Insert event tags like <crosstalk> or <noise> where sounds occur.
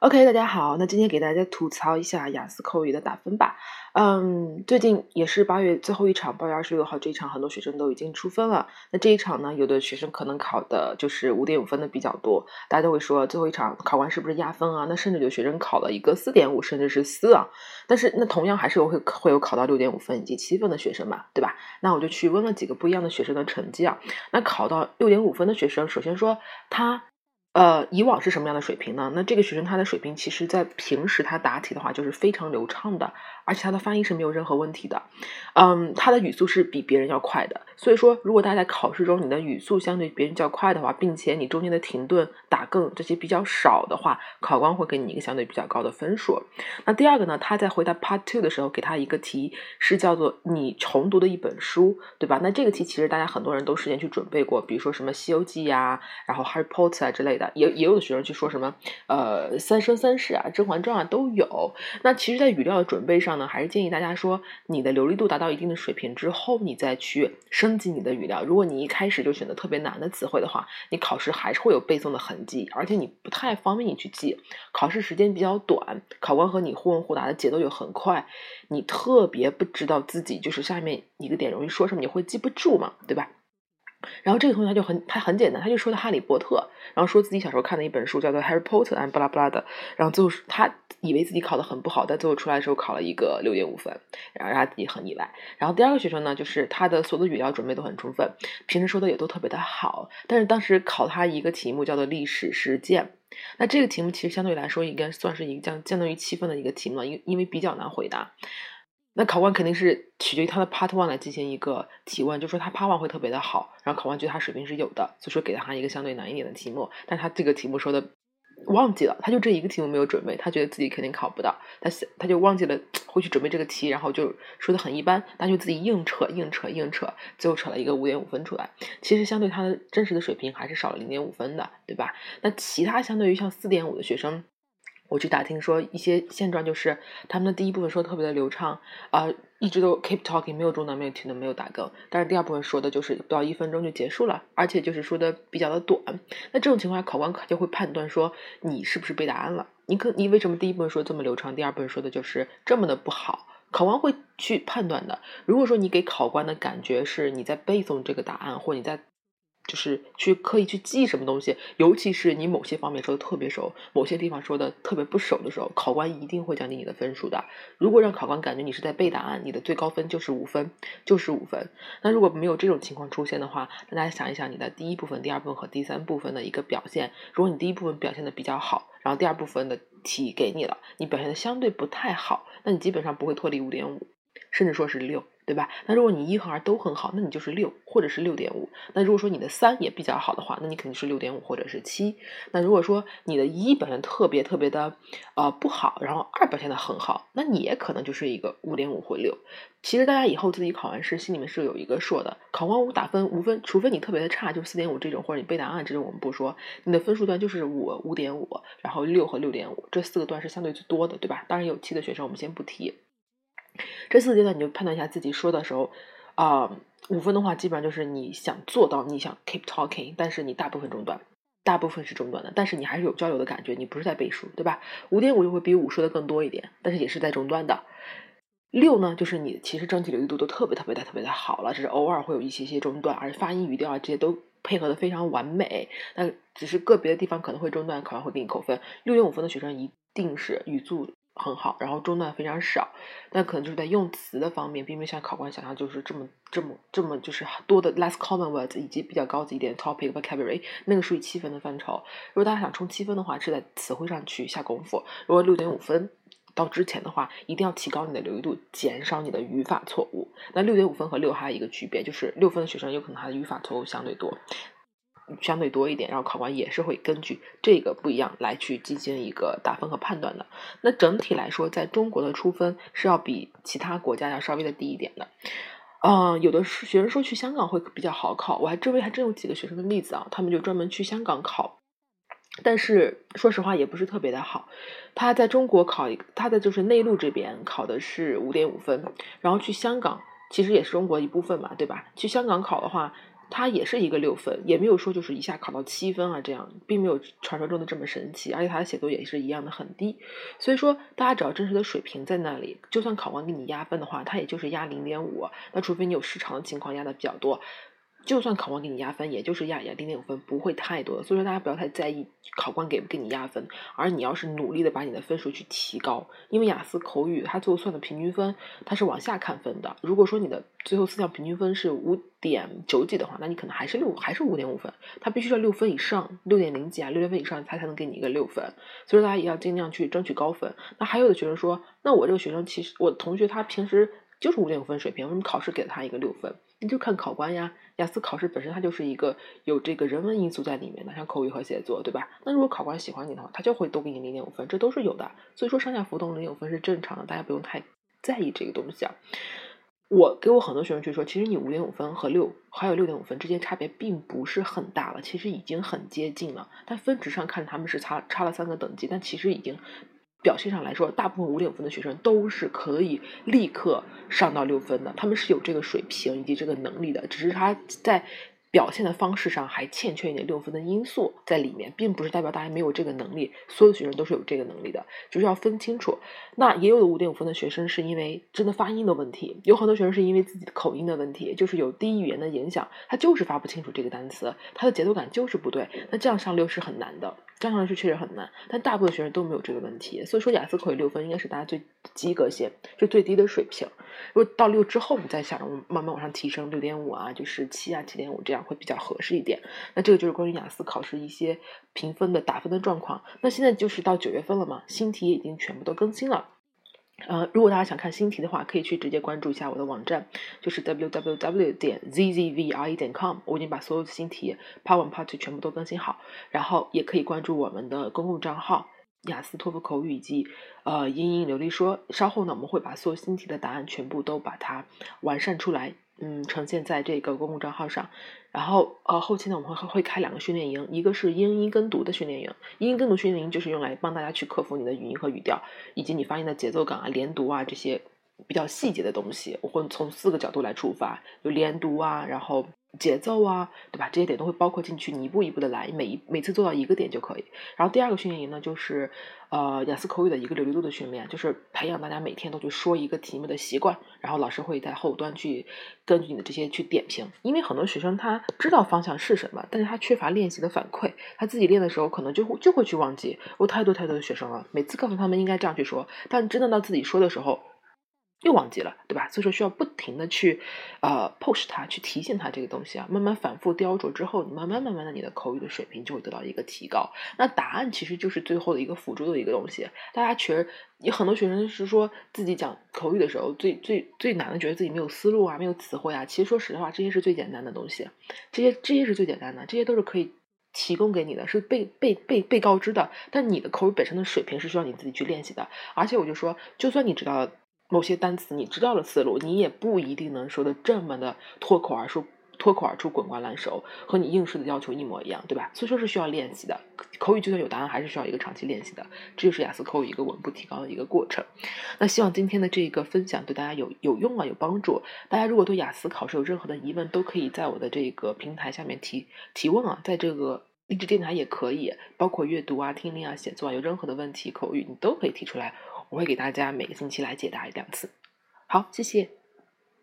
OK，大家好，那今天给大家吐槽一下雅思口语的打分吧。嗯，最近也是八月最后一场，八月二十六号这一场，很多学生都已经出分了。那这一场呢，有的学生可能考的就是五点五分的比较多，大家都会说最后一场考官是不是压分啊？那甚至有学生考了一个四点五，甚至是四啊。但是那同样还是有会会有考到六点五分以及七分的学生嘛，对吧？那我就去问了几个不一样的学生的成绩啊。那考到六点五分的学生，首先说他。呃，以往是什么样的水平呢？那这个学生他的水平，其实在平时他答题的话就是非常流畅的，而且他的发音是没有任何问题的。嗯，他的语速是比别人要快的。所以说，如果大家在考试中你的语速相对别人较快的话，并且你中间的停顿、打更这些比较少的话，考官会给你一个相对比较高的分数。那第二个呢，他在回答 Part Two 的时候给他一个题是叫做你重读的一本书，对吧？那这个题其实大家很多人都事先去准备过，比如说什么《西游记》呀，然后《Harry Potter》啊之类的。也也有的学生去说什么，呃，三生三世啊，《甄嬛传》啊都有。那其实，在语料的准备上呢，还是建议大家说，你的流利度达到一定的水平之后，你再去升级你的语料。如果你一开始就选择特别难的词汇的话，你考试还是会有背诵的痕迹，而且你不太方便你去记。考试时间比较短，考官和你互问互答的节奏又很快，你特别不知道自己就是下面一个点容易说什么，你会记不住嘛，对吧？然后这个同学他就很他很简单，他就说的《哈利波特》，然后说自己小时候看的一本书叫做《Harry Potter》and 巴拉巴拉的，然后最后他以为自己考的很不好，但最后出来的时候考了一个六点五分，然后他自己很意外。然后第二个学生呢，就是他的所有的语料准备都很充分，平时说的也都特别的好，但是当时考他一个题目叫做历史事件，那这个题目其实相对来说应该算是一个将相当于七分的一个题目了，因因为比较难回答。那考官肯定是取决于他的 Part One 来进行一个提问，就说他 Part One 会特别的好，然后考官觉得他水平是有的，所以说给了他一个相对难一点的题目。但他这个题目说的忘记了，他就这一个题目没有准备，他觉得自己肯定考不到，他他就忘记了 <tsk> 会去准备这个题，然后就说的很一般，他就自己硬扯硬扯硬扯，最后扯了一个五点五分出来。其实相对他的真实的水平还是少了零点五分的，对吧？那其他相对于像四点五的学生。我去打听说一些现状，就是他们的第一部分说的特别的流畅，啊，一直都 keep talking，没有中断，没有停顿，没有打更。但是第二部分说的就是不到一分钟就结束了，而且就是说的比较的短。那这种情况下，考官可就会判断说你是不是背答案了？你可你为什么第一部分说这么流畅，第二部分说的就是这么的不好？考官会去判断的。如果说你给考官的感觉是你在背诵这个答案，或你在。就是去刻意去记什么东西，尤其是你某些方面说的特别熟，某些地方说的特别不熟的时候，考官一定会降低你的分数的。如果让考官感觉你是在背答案，你的最高分就是五分，就是五分。那如果没有这种情况出现的话，那大家想一想你的第一部分、第二部分和第三部分的一个表现。如果你第一部分表现的比较好，然后第二部分的题给你了，你表现的相对不太好，那你基本上不会脱离五点五，甚至说是六。对吧？那如果你一和二都很好，那你就是六或者是六点五。那如果说你的三也比较好的话，那你肯定是六点五或者是七。那如果说你的一表现特别特别的呃不好，然后二表现的很好，那你也可能就是一个五点五或六。其实大家以后自己考完试心里面是有一个数的。考完五打分五分，除非你特别的差，就四点五这种，或者你背答案这种我们不说，你的分数段就是五五点五，然后六和六点五这四个段是相对最多的，对吧？当然有七的学生我们先不提。这四个阶段你就判断一下自己说的时候，啊，五分的话基本上就是你想做到，你想 keep talking，但是你大部分中断，大部分是中断的，但是你还是有交流的感觉，你不是在背书，对吧？五点五就会比五说的更多一点，但是也是在中断的。六呢，就是你其实整体流利度都特别特别的特别的好了，只是偶尔会有一些些中断，而且发音语调啊这些都配合的非常完美，那只是个别的地方可能会中断，考官会给你扣分。六点五分的学生一定是语速。很好，然后中断非常少，但可能就是在用词的方面，并没有像考官想象就是这么这么这么就是多的 less common words 以及比较高级一点 topic vocabulary，那个属于七分的范畴。如果大家想冲七分的话，是在词汇上去下功夫。如果六点五分到之前的话，一定要提高你的流利度，减少你的语法错误。那六点五分和六还有一个区别，就是六分的学生有可能他的语法错误相对多。相对多一点，然后考官也是会根据这个不一样来去进行一个打分和判断的。那整体来说，在中国的出分是要比其他国家要稍微的低一点的。嗯，有的学生说去香港会比较好考，我还周围还真有几个学生的例子啊，他们就专门去香港考，但是说实话也不是特别的好。他在中国考一个，他的就是内陆这边考的是五点五分，然后去香港其实也是中国一部分嘛，对吧？去香港考的话。他也是一个六分，也没有说就是一下考到七分啊，这样并没有传说中的这么神奇，而且他的写作也是一样的很低，所以说大家只要真实的水平在那里，就算考官给你压分的话，他也就是压零点五，那除非你有失常的情况压的比较多。就算考官给你压分，也就是压压零点五分，不会太多的。所以说大家不要太在意考官给不给你压分，而你要是努力的把你的分数去提高。因为雅思口语它最后算的平均分，它是往下看分的。如果说你的最后四项平均分是五点九几的话，那你可能还是六，还是五点五分。它必须要六分以上，六点零几啊，六点分以上，它才能给你一个六分。所以说大家也要尽量去争取高分。那还有的学生说，那我这个学生其实我同学他平时就是五点五分水平，为什么考试给了他一个六分？你就看考官呀，雅思考试本身它就是一个有这个人文因素在里面的，像口语和写作，对吧？那如果考官喜欢你的话，他就会多给你零点五分，这都是有的。所以说上下浮动零点五分是正常的，大家不用太在意这个东西啊。我给我很多学生去说，其实你五点五分和六还有六点五分之间差别并不是很大了，其实已经很接近了。但分值上看他们是差差了三个等级，但其实已经。表现上来说，大部分五点五分的学生都是可以立刻上到六分的，他们是有这个水平以及这个能力的，只是他在。表现的方式上还欠缺一点六分的因素在里面，并不是代表大家没有这个能力，所有学生都是有这个能力的，就是要分清楚。那也有的五点五分的学生是因为真的发音的问题，有很多学生是因为自己的口音的问题，就是有第一语言的影响，他就是发不清楚这个单词，他的节奏感就是不对。那这样上六是很难的，这样上去确实很难。但大部分学生都没有这个问题，所以说雅思口语六分应该是大家最及格线，就最低的水平。如果到六之后，你再想着慢慢往上提升，六点五啊，就是七啊，七点五这样。会比较合适一点。那这个就是关于雅思考试一些评分的打分的状况。那现在就是到九月份了嘛，新题已经全部都更新了。呃，如果大家想看新题的话，可以去直接关注一下我的网站，就是 www 点 zzvi 点 com。我已经把所有的新题 Part One、Part Two 全部都更新好。然后也可以关注我们的公共账号雅思托福口语以及呃英英流利说。稍后呢，我们会把所有新题的答案全部都把它完善出来。嗯，呈现在这个公共账号上，然后呃，后期呢我们会会开两个训练营，一个是英音跟读的训练营，英音跟读训练营就是用来帮大家去克服你的语音和语调，以及你发音的节奏感啊、连读啊这些比较细节的东西，我会从四个角度来出发，有连读啊，然后。节奏啊，对吧？这些点都会包括进去，你一步一步的来，每一每次做到一个点就可以。然后第二个训练营呢，就是呃雅思口语的一个流利度的训练，就是培养大家每天都去说一个题目的习惯。然后老师会在后端去根据你的这些去点评，因为很多学生他知道方向是什么，但是他缺乏练习的反馈，他自己练的时候可能就会就会去忘记。我太多太多的学生了，每次告诉他们应该这样去说，但真的到自己说的时候。又忘记了，对吧？所以说需要不停的去，呃，push 他，去提醒他这个东西啊，慢慢反复雕琢之后，你慢慢慢慢的，你的口语的水平就会得到一个提高。那答案其实就是最后的一个辅助的一个东西。大家其实有很多学生是说自己讲口语的时候，最最最难的，觉得自己没有思路啊，没有词汇啊。其实说实话，这些是最简单的东西，这些这些是最简单的，这些都是可以提供给你的，是被被被被告知的。但你的口语本身的水平是需要你自己去练习的。而且我就说，就算你知道。某些单词你知道了思路，你也不一定能说的这么的脱口而出，脱口而出滚瓜烂熟，和你应试的要求一模一样，对吧？所以说是需要练习的。口语就算有答案，还是需要一个长期练习的。这就是雅思口语一个稳步提高的一个过程。那希望今天的这个分享对大家有有用啊，有帮助。大家如果对雅思考试有任何的疑问，都可以在我的这个平台下面提提问啊，在这个励志电台也可以，包括阅读啊、听力啊、写作啊，有任何的问题口语你都可以提出来。我会给大家每个星期来解答一两次。好，谢谢。